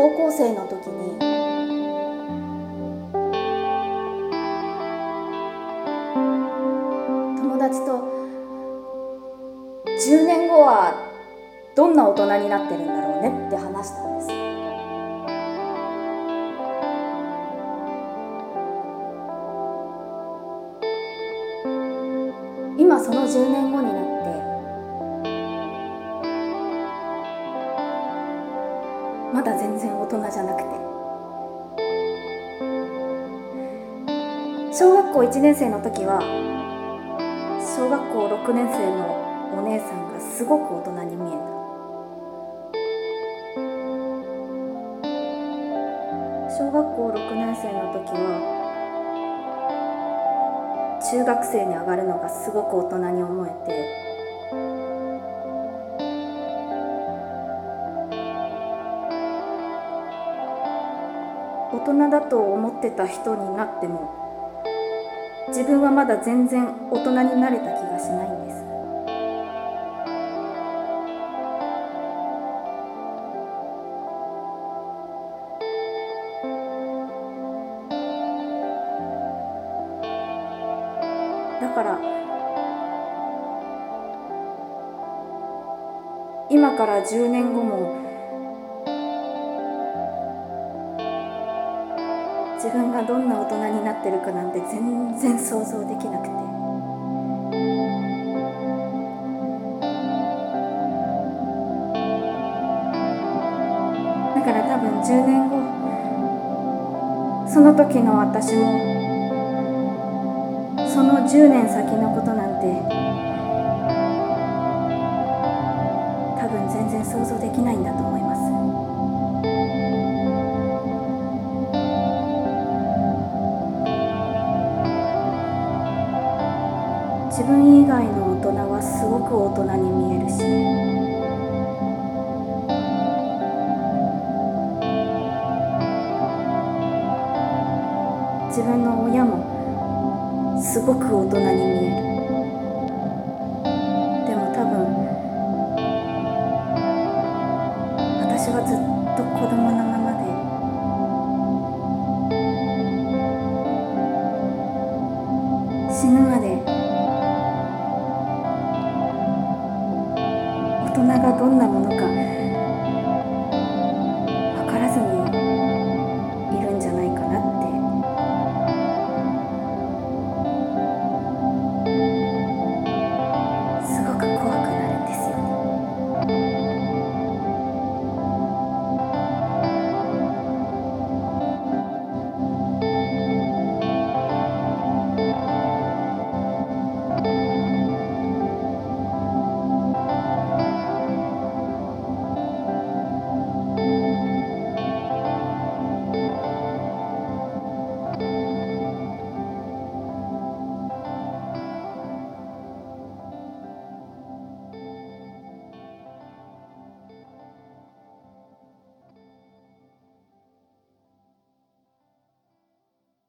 高校生の時に。友達と10年後はどんな大人になってるんだろうねって話したんです。今その10年後に人じゃなくて。小学校1年生の時は小学校6年生のお姉さんがすごく大人に見えた。小学校6年生の時は中学生に上がるのがすごく大人に思えて人だと思ってた人になっても自分はまだ全然大人になれた気がしないんです。だから今から10年後も自分がどんな大人になってるかなんて全然想像できなくて。だから多分10年後その時の私もその10年先のことなんて自分以外の大人はすごく大人に見えるし。自分の親もすごく大人に見える。大人がどんなものか。